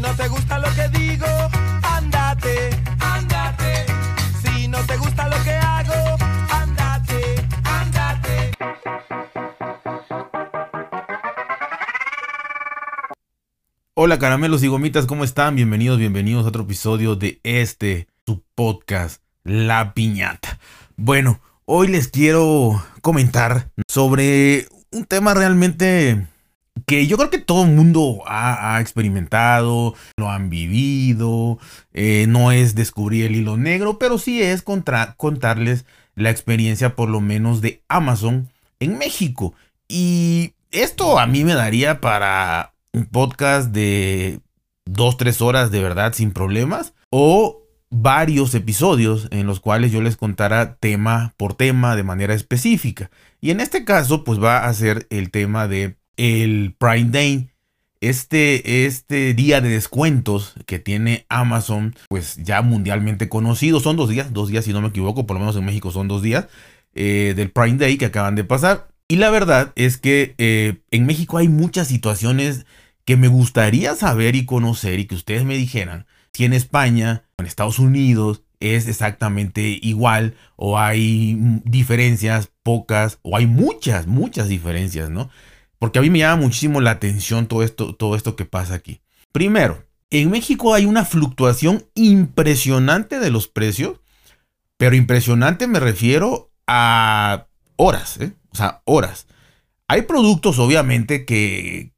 no te gusta lo que digo, andate, andate. Si no te gusta lo que hago, andate, andate. Hola caramelos y gomitas, ¿cómo están? Bienvenidos, bienvenidos a otro episodio de este, su podcast, La Piñata. Bueno, hoy les quiero comentar sobre un tema realmente que yo creo que todo el mundo ha, experimentado, lo han vivido, eh, no es descubrir el hilo negro, pero sí es contarles la experiencia por lo menos de Amazon en México. Y esto a mí me daría para un podcast de dos, tres horas de verdad sin problemas. O varios episodios en los cuales yo les contara tema por tema de manera específica. Y en este caso, pues va a ser el tema de el Prime Day. Este, este día de descuentos que tiene Amazon, pues ya mundialmente conocido, son dos días, dos días si no me equivoco, por lo menos en México son dos días, eh, del Prime Day que acaban de pasar. Y la verdad es que eh, en México hay muchas situaciones que me gustaría saber y conocer y que ustedes me dijeran si en España, en Estados Unidos, es exactamente igual o hay diferencias pocas o hay muchas, muchas diferencias, ¿no? Porque a mí me llama muchísimo la atención todo esto, todo esto que pasa aquí. Primero, en México hay una fluctuación impresionante de los precios, pero impresionante me refiero a horas, ¿eh? o sea, horas. Hay productos obviamente que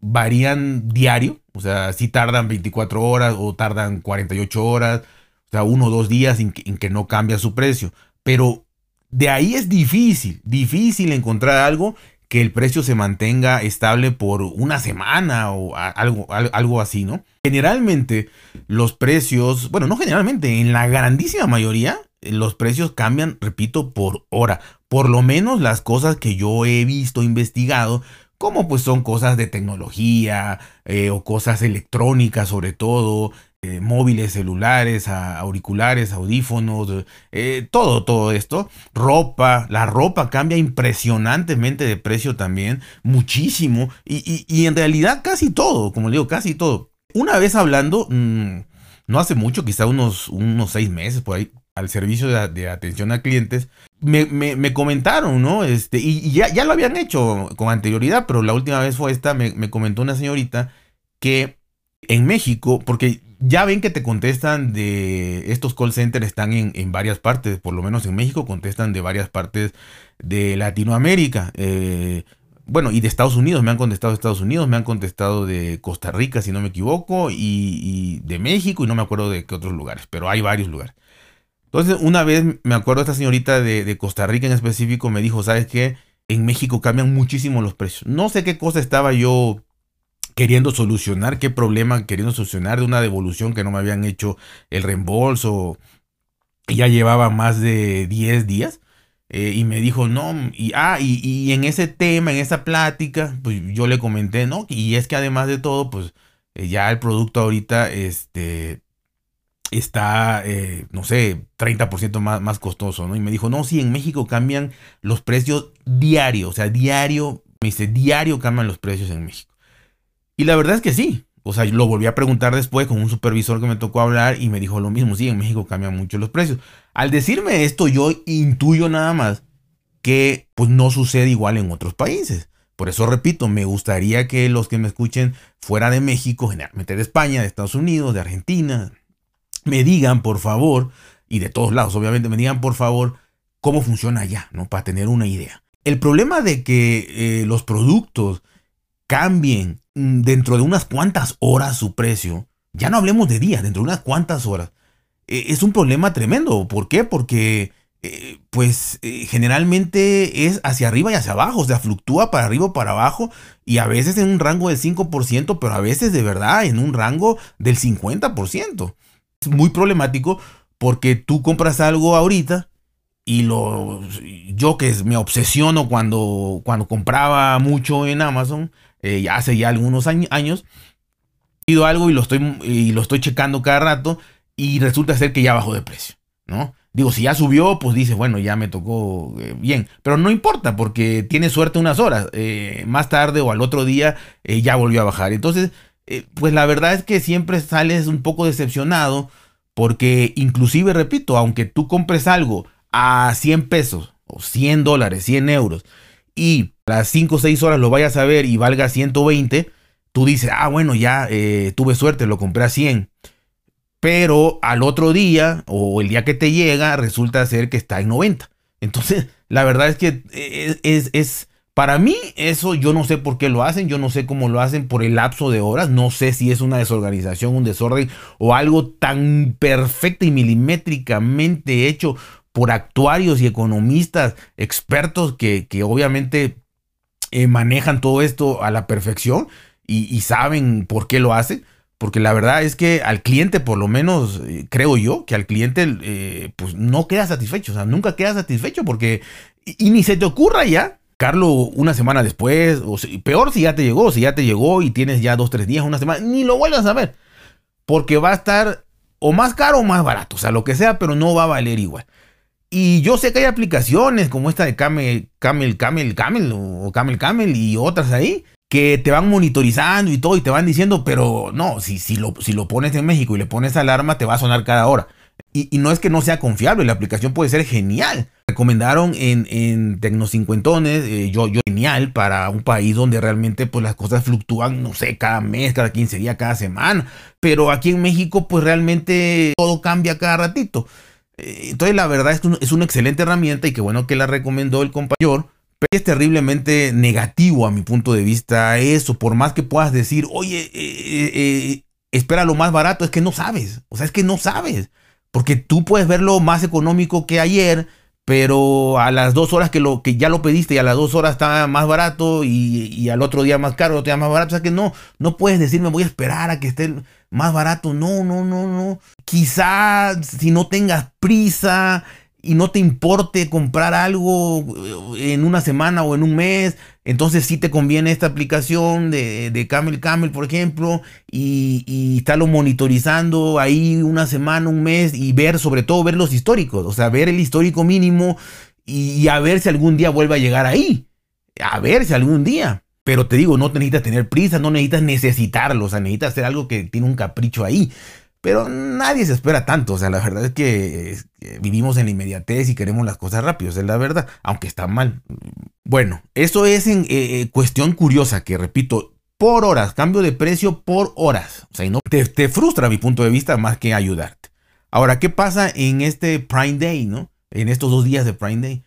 varían diario, o sea, si tardan 24 horas o tardan 48 horas, o sea, uno o dos días en que no cambia su precio. Pero de ahí es difícil, difícil encontrar algo que el precio se mantenga estable por una semana o algo, al- algo así, ¿no? Generalmente los precios, bueno, no generalmente, en la grandísima mayoría, los precios cambian, repito, por hora. Por lo menos las cosas que yo he visto, investigado, como pues son cosas de tecnología eh, o cosas electrónicas sobre todo, eh, móviles, celulares, auriculares, audífonos, eh, todo, todo esto. Ropa, la ropa cambia impresionantemente de precio también, muchísimo. Y, en realidad casi todo, como le digo, casi todo. Una vez hablando, mm, no hace mucho, quizá unos, unos seis meses por ahí, al servicio de, atención a clientes, me, me- me comentaron, ¿no? Este, y, y ya, ya lo habían hecho con anterioridad, pero la última vez fue esta, me, me comentó una señorita que en México, porque ya ven que te contestan de estos call centers están en, en varias partes, por lo menos en México contestan de varias partes de Latinoamérica. eh, bueno, y de Estados Unidos, me han contestado de Estados Unidos, me han contestado de Costa Rica, si no me equivoco, y, de México, y no me acuerdo de qué otros lugares, pero hay varios lugares. Entonces, una vez me acuerdo esta señorita de, de Costa Rica en específico me dijo, ¿sabes qué? En México cambian muchísimo los precios. No sé qué cosa estaba yo queriendo solucionar, qué problema queriendo solucionar de una devolución que no me habían hecho el reembolso. Y ya llevaba más de 10 días. eh, y me dijo, no, y, ah, y, en ese tema, en esa plática, pues yo le comenté, ¿no? Y es que además de todo, pues eh, ya el producto ahorita, este, está, eh, no sé, 30% más, más costoso, ¿no? Y me dijo, no, sí, en México cambian los precios diario, o sea, diario, me dice, diario cambian los precios en México. Y la verdad es que sí. O sea, lo volví a preguntar después con un supervisor que me tocó hablar y me dijo lo mismo. Sí, en México cambian mucho los precios. Al decirme esto, yo intuyo nada más que pues no sucede igual en otros países. Por eso repito, me gustaría que los que me escuchen fuera de México, generalmente de España, de Estados Unidos, de Argentina, me digan por favor, y de todos lados obviamente, me digan por favor cómo funciona allá, ¿no? Para tener una idea. El problema de que eh, los productos cambien dentro de unas cuantas horas su precio, ya no hablemos de días, dentro de unas cuantas horas, eh, es un problema tremendo. ¿Por qué? Porque eh, pues eh, generalmente es hacia arriba y hacia abajo, o sea, fluctúa para arriba o para abajo y a veces en un rango del 5%, pero a veces de verdad en un rango del 50%. Es muy problemático porque tú compras algo ahorita y lo yo que me obsesiono cuando cuando compraba mucho en Amazon eh, hace ya algunos año- años pido algo y lo estoy y lo estoy checando cada rato y resulta ser que ya bajó de precio, ¿no? Digo, si ya subió, pues dice, bueno, ya me tocó eh, bien. Pero no importa, porque tiene suerte unas horas. eh, más tarde o al otro día ya volvió a bajar. Entonces, pues la verdad es que siempre sales un poco decepcionado porque inclusive, repito, aunque tú compres algo a 100 pesos o 100 dólares, 100 euros, y las 5 o 6 horas lo vayas a ver y valga 120, tú dices, ah, bueno, ya eh, tuve suerte, lo compré a 100. Pero al otro día o el día que te llega resulta ser que está en 90. Entonces, la verdad es que eh, es, es, para mí eso yo no sé por qué lo hacen, yo no sé cómo lo hacen por el lapso de horas, no sé si es una desorganización, un desorden o algo tan perfecto y milimétricamente hecho por actuarios y economistas expertos que, obviamente eh, manejan todo esto a la perfección y, saben por qué lo hacen. Porque la verdad es que al cliente, por lo menos eh, creo yo, que al cliente eh, pues no queda satisfecho. O sea, nunca queda satisfecho porque... Y, ni se te ocurra ya Carlos una semana después, o peor si ya te llegó, si ya te llegó y tienes ya dos, tres días, una semana, ni lo vuelvas a ver. Porque va a estar o más caro o más barato, o sea, lo que sea, pero no va a valer igual. Y yo sé que hay aplicaciones como esta de Camel, Camel, Camel, Camel o Camel, Camel y otras ahí que te van monitorizando y todo y te van diciendo, pero no, si, si, lo, si lo pones en México y le pones alarma, te va a sonar cada hora. Y, no es que no sea confiable, la aplicación puede ser genial. Recomendaron en, en Tecnocincuentones, eh, yo, genial para un país donde realmente pues las cosas fluctúan, no sé, cada mes, cada 15 días, cada semana. Pero aquí en México pues realmente todo cambia cada ratito. Eh, entonces la verdad es que es una excelente herramienta y qué bueno que la recomendó el compañero. Pero es terriblemente negativo a mi punto de vista eso. Por más que puedas decir, oye, eh, espera lo más barato, es que no sabes. O sea, es que no sabes. Porque tú puedes verlo más económico que ayer, pero a las dos horas que, lo, que ya lo pediste y a las dos horas está más barato y, al otro día más caro, otro día más barato. O sea que no, no puedes decirme voy a esperar a que esté más barato. No, no, no, no. Quizá si no tengas prisa y no te importe comprar algo eh, en una semana o en un mes, entonces sí te conviene esta aplicación de, de Camel Camel, por ejemplo, y, y, estarlo monitorizando ahí una semana, un mes y ver, sobre todo, ver los históricos, o sea, ver el histórico mínimo y, a ver si algún día vuelve a llegar ahí. A ver si algún día. Pero te digo, no necesitas tener prisa, no necesitas necesitarlo, o sea, necesitas hacer algo que tiene un capricho ahí. Pero nadie se espera tanto. O sea, la verdad es que, vivimos en la inmediatez y queremos las cosas rápido. Es la verdad, aunque está mal. Bueno, eso es en eh, eh, cuestión curiosa que repito, por horas, cambio de precio por horas. O sea, no, te, te, frustra a mi punto de vista más que ayudarte. Ahora, ¿qué pasa en este Prime Day, no? En estos dos días de Prime Day.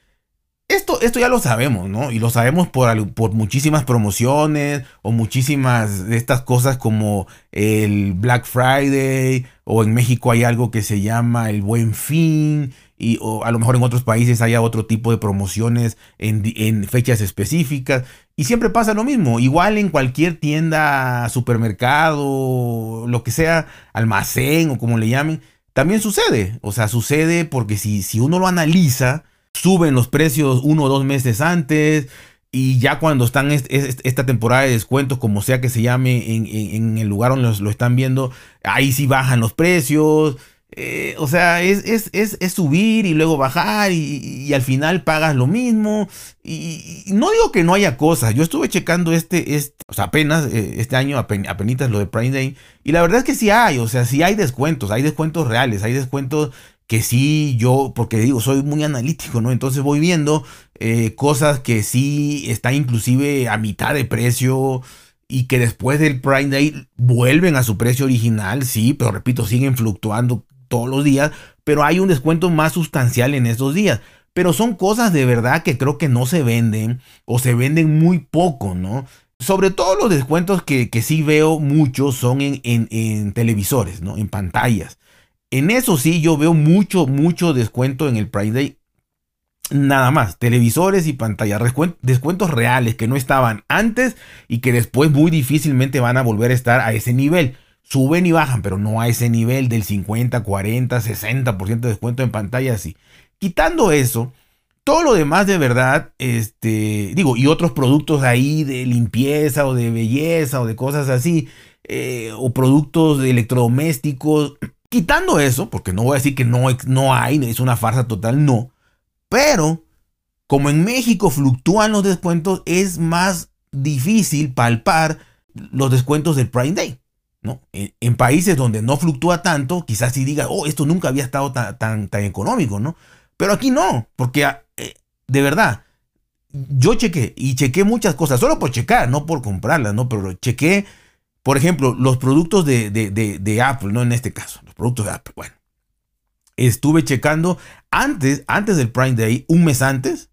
Esto, esto ya lo sabemos, ¿no? Y lo sabemos por, por muchísimas promociones o muchísimas de estas cosas como el Black Friday o en México hay algo que se llama el Buen Fin y o a lo mejor en otros países haya otro tipo de promociones en, en fechas específicas y siempre pasa lo mismo, igual en cualquier tienda, supermercado, lo que sea, almacén o como le llamen, también sucede, o sea, sucede porque si, si uno lo analiza, suben los precios uno o dos meses antes. Y ya cuando están esta temporada de descuentos, como sea que se llame en, el lugar donde lo están viendo, ahí sí bajan los precios. Eh, o sea, es, es, subir y luego bajar y, al final pagas lo mismo. Y, no digo que no haya cosas. Yo estuve checando este, este apenas eh, este año, apenas lo de Prime Day. Y la verdad es que sí hay, o sea, sí hay descuentos, hay descuentos reales, hay descuentos que sí yo, porque digo, soy muy analítico, ¿no? Entonces voy viendo eh, cosas que sí están inclusive a mitad de precio y que después del Prime Day vuelven a su precio original, sí, pero repito, siguen fluctuando todos los días, pero hay un descuento más sustancial en estos días. Pero son cosas de verdad que creo que no se venden o se venden muy poco, ¿no? Sobre todo los descuentos que, que sí veo muchos son en, en, en televisores, ¿no? En pantallas. En eso sí, yo veo mucho, mucho descuento en el Prime Day. Nada más, televisores y pantallas, descuentos reales que no estaban antes y que después muy difícilmente van a volver a estar a ese nivel. Suben y bajan, pero no a ese nivel del 50, 40, 60% de descuento en pantalla, sí. Quitando eso, todo lo demás de verdad, este, digo, y otros productos ahí de limpieza o de belleza o de cosas así, eh, o productos de electrodomésticos, Quitando eso, porque no voy a decir que no, no hay, es una farsa total, no. Pero, como en México fluctúan los descuentos, es más difícil palpar los descuentos del Prime Day. ¿no? En, países donde no fluctúa tanto, quizás si diga, oh, esto nunca había estado tan, tan, tan económico, ¿no? Pero aquí no, porque ah, eh, de verdad, yo chequé y chequé muchas cosas, solo por checar, no por comprarlas, ¿no? Pero chequé, por ejemplo, los productos de, de, Apple, ¿no? En este caso, los productos de Apple. Bueno, estuve checando antes, antes del Prime Day, un mes antes,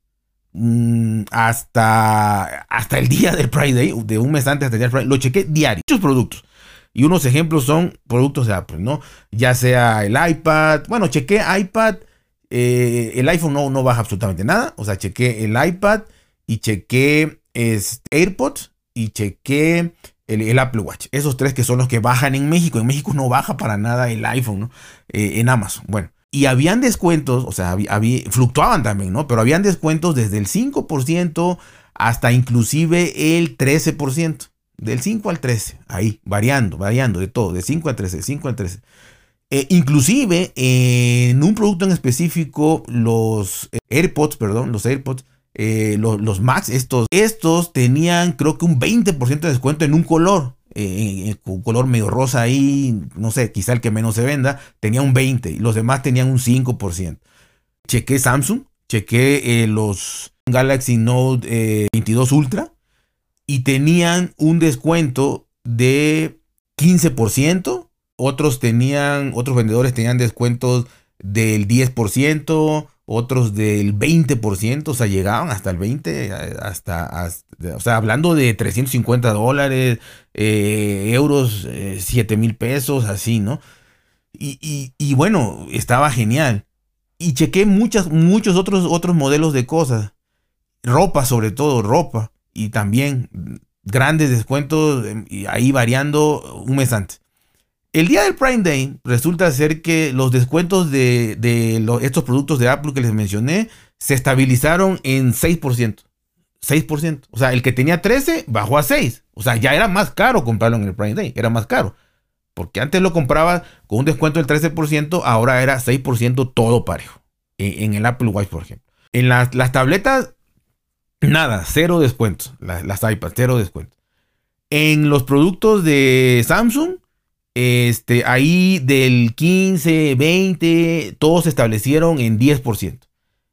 mm, hasta, hasta el día del Prime Day, de un mes antes hasta el día del Prime lo chequé diario, muchos productos. Y unos ejemplos son productos de Apple, ¿no? Ya sea el iPad, bueno, chequé iPad, eh, el iPhone no, no baja absolutamente nada, o sea, chequé el iPad y chequé este, AirPods y chequé el, Apple Watch. Esos tres que son los que bajan en México. En México no baja para nada el iPhone, ¿no? Eh, en Amazon. Bueno. Y habían descuentos, o sea, había, fluctuaban también, ¿no? Pero habían descuentos desde el 5% hasta inclusive el 13%. Del 5 al 13, ahí, variando, variando de todo, de 5 al 13, de 5 al 13. Eh, inclusive en un producto en específico, los AirPods, perdón, los AirPods, eh, los, Max, estos, estos tenían creo que un 20% de descuento en un color. Eh, un color medio rosa ahí, no sé, quizá el que menos se venda, tenía un 20 y los demás tenían un 5%. Chequé Samsung, chequé eh, los Galaxy Note 22 Ultra y tenían un descuento de 15%, otros tenían, otros vendedores tenían descuentos del 10%, otros del 20%, o sea, llegaban hasta el 20%, hasta, o sea, hablando de 350 dólares, eh, euros, 7 eh, mil pesos, así, ¿no? Y, bueno, estaba genial. Y chequé muchas, muchos otros, otros modelos de cosas. Ropa, sobre todo, ropa. Y también grandes descuentos, y ahí variando un mes antes. El día del Prime Day resulta ser que los descuentos de, estos productos de Apple que les mencioné se estabilizaron en 6%. 6%. O sea, el que tenía 13 bajó a 6. O sea, ya era más caro comprarlo en el Prime Day. Era más caro. Porque antes lo compraba con un descuento del 13%, ahora era 6% todo parejo. En, el Apple Watch, por ejemplo. En las, tabletas, nada, cero descuentos. Las, las iPads, cero descuentos. En los productos de Samsung, este, ahí del 15, 20, todos se establecieron en 10%.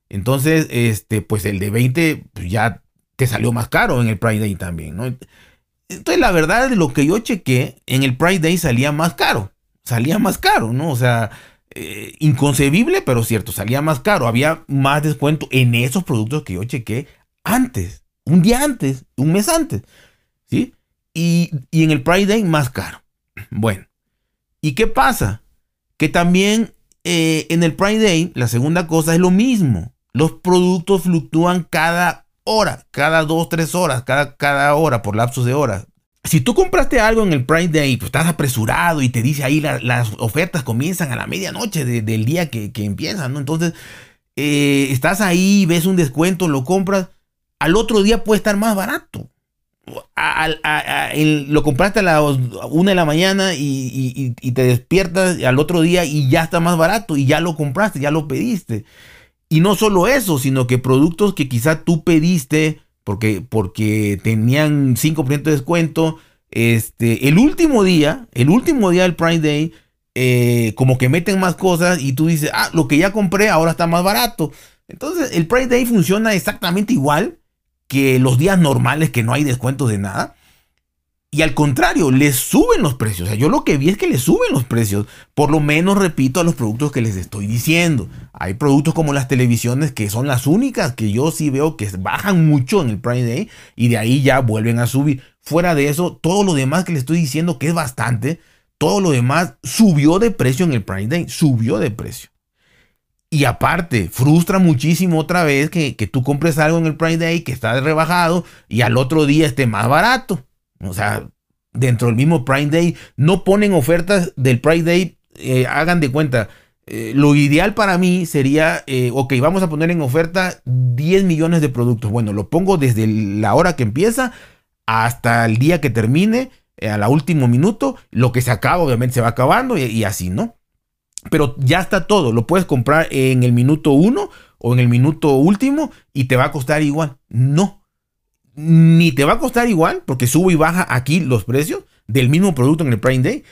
Entonces, este, pues el de 20 pues ya te salió más caro en el Prime Day también, ¿no? Entonces, la verdad, lo que yo chequé, en el Prime Day salía más caro. Salía más caro, ¿no? O sea, eh, inconcebible, pero cierto, salía más caro. Había más descuento en esos productos que yo chequé antes, un día antes, un mes antes, ¿sí? Y, y en el Prime Day más caro. Bueno, ¿Y qué pasa? Que también eh, en el Prime Day, la segunda cosa es lo mismo. Los productos fluctúan cada hora, cada dos, tres horas, cada, cada hora, por lapsos de horas. Si tú compraste algo en el Prime Day, pues estás apresurado y te dice ahí las ofertas comienzan a la medianoche del día que, que empiezan, ¿no? Entonces, eh, estás ahí, ves un descuento, lo compras, al otro día puede estar más barato lo compraste a las una de la mañana y, te despiertas al otro día y ya está más barato y ya lo compraste, ya lo pediste. Y no solo eso, sino que productos que quizá tú pediste porque, porque tenían 5% de descuento, este, el último día, el último día del Prime Day, eh, como que meten más cosas y tú dices, ah, lo que ya compré ahora está más barato. Entonces el Prime Day funciona exactamente igual que los días normales que no hay descuentos de nada. Y al contrario, les suben los precios. O sea, yo lo que vi es que les suben los precios. Por lo menos, repito, a los productos que les estoy diciendo. Hay productos como las televisiones que son las únicas que yo sí veo que bajan mucho en el Prime Day y de ahí ya vuelven a subir. Fuera de eso, todo lo demás que les estoy diciendo, que es bastante, todo lo demás subió de precio en el Prime Day. Subió de precio. Y aparte, frustra muchísimo otra vez que, tú compres algo en el Prime Day que está rebajado y al otro día esté más barato. O sea, dentro del mismo Prime Day no ponen ofertas del Prime Day. Eh, hagan de cuenta, eh, lo ideal para mí sería, eh, ok, vamos a poner en oferta 10 millones de productos. Bueno, lo pongo desde la hora que empieza hasta el día que termine, a la último minuto. Lo que se acaba, obviamente, se va acabando y así, ¿no? Pero ya está todo. Lo puedes comprar en el minuto uno o en el minuto último y te va a costar igual. No. Ni te va a costar igual porque sube y baja aquí los precios. del mismo producto en el Prime Day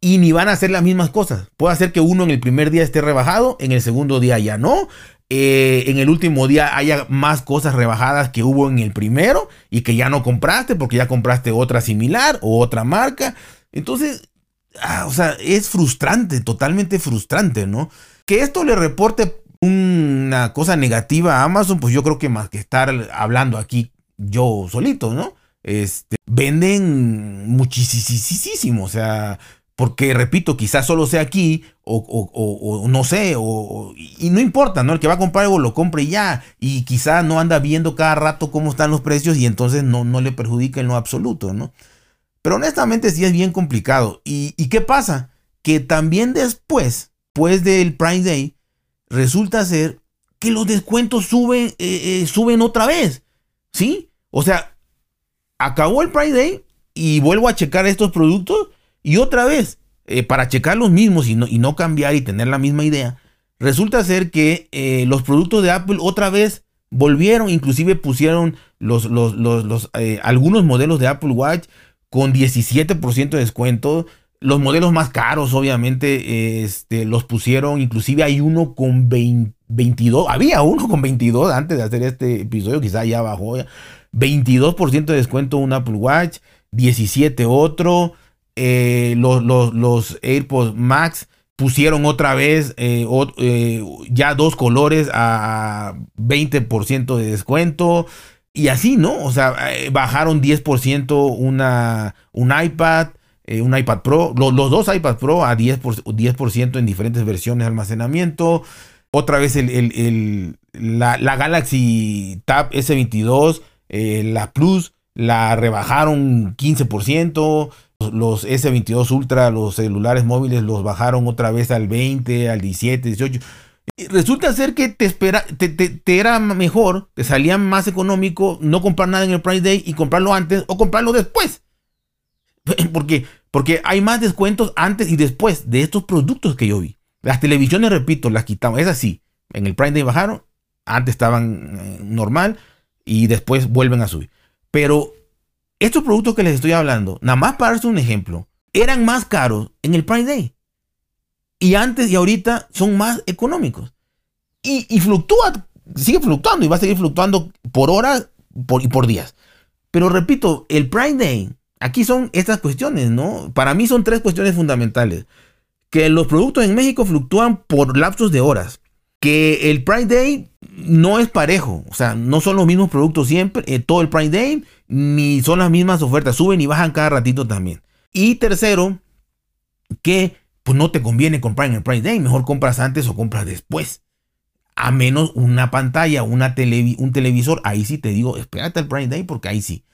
y ni van a hacer las mismas cosas. Puede ser que uno en el primer día esté rebajado, en el segundo día ya no. Eh, en el último día haya más cosas rebajadas que hubo en el primero y que ya no compraste porque ya compraste otra similar o otra marca. Entonces, ah, o sea, es frustrante, totalmente frustrante, ¿no? Que esto le reporte una cosa negativa a Amazon, pues yo creo que más que estar hablando aquí yo solito, ¿no? Este, venden muchísimo, o sea, porque repito, quizás solo sea aquí, o, no sé, y no importa, ¿no? El que va a comprar algo lo compre ya, y quizás no anda viendo cada rato cómo están los precios y entonces no, no le perjudica en lo absoluto, ¿no? Pero honestamente sí es bien complicado. ¿Y, qué pasa? Que también después, después del Prime Day, resulta ser que los descuentos suben, eh, eh, suben otra vez, ¿sí? O sea, acabó el Prime Day y vuelvo a checar estos productos y otra vez, eh, para checar los mismos y no, y no, cambiar y tener la misma idea, resulta ser que los productos de Apple otra vez volvieron, inclusive pusieron los, los, eh, algunos modelos de Apple Watch con 17% de descuento. Los modelos más caros, obviamente, este, los pusieron, inclusive hay uno con 22, había uno con 22 antes de hacer este episodio, quizá ya bajó, 22% de descuento un Apple Watch, 17 otro, eh, los, los, AirPods Max pusieron otra vez eh, eh, ya dos colores a 20% de descuento. Y así, ¿no? O sea, bajaron 10% una, un iPad, un iPad Pro, los, dos iPad Pro a 10%, por, 10 en diferentes versiones de almacenamiento. Otra vez el, la, la, Galaxy Tab S22, la Plus, la rebajaron 15% los S22 Ultra, los celulares móviles los bajaron otra vez al 20, al 17, 18. Resulta ser que te, espera, te, era mejor, te salía más económico no comprar nada en el Price Day y comprarlo antes o comprarlo después. Porque, porque hay más descuentos antes y después de estos productos que yo vi. Las televisiones, repito, las quitamos. Es así. En el Prime Day bajaron, antes estaban eh, normal y después vuelven a subir. Pero estos productos que les estoy hablando, nada más para darse un ejemplo, eran más caros en el Prime Day. Y antes y ahorita son más económicos. Y, fluctúa, sigue fluctuando y va a seguir fluctuando por horas y por días. Pero repito, el Prime Day, aquí son estas cuestiones, ¿no? Para mí son tres cuestiones fundamentales. Que los productos en México fluctúan por lapsos de horas. Que el Prime Day no es parejo. O sea, no son los mismos productos siempre, eh, todo el Prime Day ni son las mismas ofertas, suben y bajan cada ratito también. Y tercero, que pues no te conviene comprar en el Prime Day, mejor compras antes o compras después. A menos una pantalla, una un televisor, ahí sí te digo, espérate el Prime Day porque ahí sí.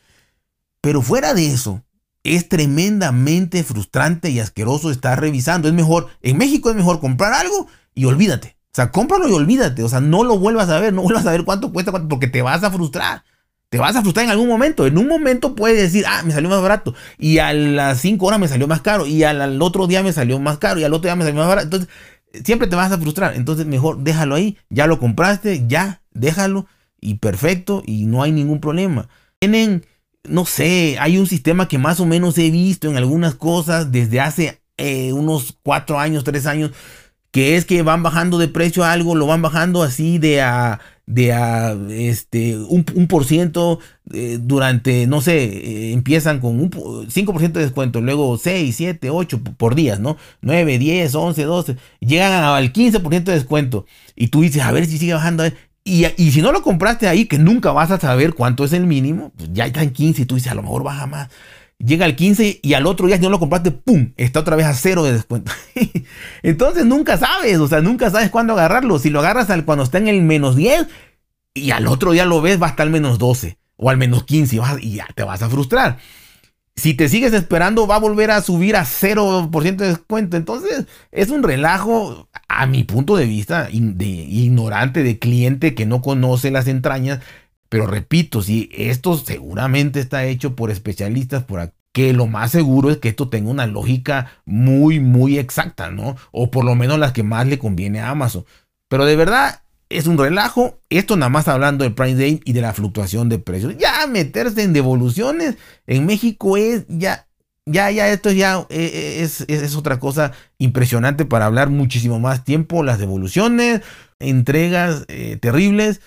Pero fuera de eso, es tremendamente frustrante y asqueroso estar revisando. Es mejor, en México es mejor comprar algo y olvídate. O sea, cómpralo y olvídate. O sea, no lo vuelvas a ver, no vuelvas a ver cuánto cuesta, porque te vas a frustrar te vas a frustrar en algún momento. En un momento puedes decir, ah, me salió más barato. Y a las 5 horas me salió más caro. Y al, otro día me salió más caro. Y al otro día me salió más barato. Entonces, siempre te vas a frustrar. Entonces, mejor déjalo ahí. Ya lo compraste, ya, déjalo. Y perfecto. Y no hay ningún problema. Tienen, no sé, hay un sistema que más o menos he visto en algunas cosas desde hace eh, unos 4 años, 3 años. Que es que van bajando de precio algo, lo van bajando así de a de a este, un, por ciento eh, durante, no sé, eh, empiezan con un 5% de descuento, luego 6, 7, 8 por días, ¿no? 9, 10, 11, 12, llegan al 15% de descuento y tú dices, a ver si sigue bajando. Y, y, si no lo compraste ahí, que nunca vas a saber cuánto es el mínimo, pues ya está en 15 y tú dices, a lo mejor baja más. Llega al 15 y al otro día si no lo compraste, ¡pum! Está otra vez a cero de descuento. Entonces nunca sabes, o sea, nunca sabes cuándo agarrarlo. Si lo agarras al, cuando está en el menos 10 y al otro día lo ves, va a estar al menos 12 o al menos 15 y, ya te vas a frustrar. Si te sigues esperando, va a volver a subir a 0% de descuento. Entonces, es un relajo, a mi punto de vista, de ignorante, de cliente que no conoce las entrañas pero repito, si esto seguramente está hecho por especialistas, por que lo más seguro es que esto tenga una lógica muy, muy exacta, ¿no? O por lo menos las que más le conviene a Amazon. Pero de verdad, es un relajo. Esto nada más hablando del Prime Day y de la fluctuación de precios. Ya meterse en devoluciones en México es ya ya, ya, esto ya eh, es, es, otra cosa impresionante para hablar muchísimo más tiempo. Las devoluciones, entregas eh, terribles.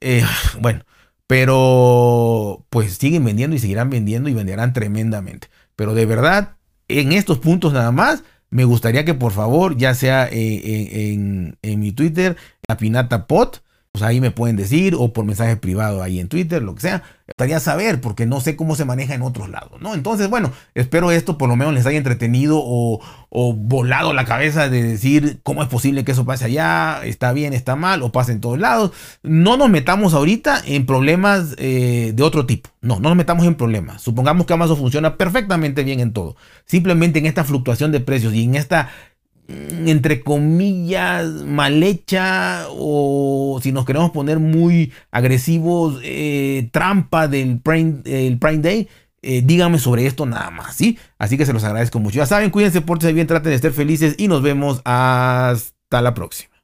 Eh, bueno, pero pues siguen vendiendo y seguirán vendiendo y venderán tremendamente. Pero de verdad, en estos puntos nada más, me gustaría que por favor, ya sea en, en mi Twitter, la Pot, pues ahí me pueden decir o por mensaje privado ahí en Twitter, lo que sea. Estaría saber porque no sé cómo se maneja en otros lados, ¿no? Entonces, bueno, espero esto por lo menos les haya entretenido o, volado la cabeza de decir cómo es posible que eso pase allá, está bien, está mal o pase en todos lados. No nos metamos ahorita en problemas eh, de otro tipo. No, no nos metamos en problemas. Supongamos que Amazon funciona perfectamente bien en todo. Simplemente en esta fluctuación de precios y en esta entre comillas, mal hecha o si nos queremos poner muy agresivos, eh, trampa del Prime, el Prime Day, eh, díganme sobre esto nada más, ¿sí? Así que se los agradezco mucho. Ya saben, cuídense, pórtense bien, traten de ser felices y nos vemos hasta la próxima.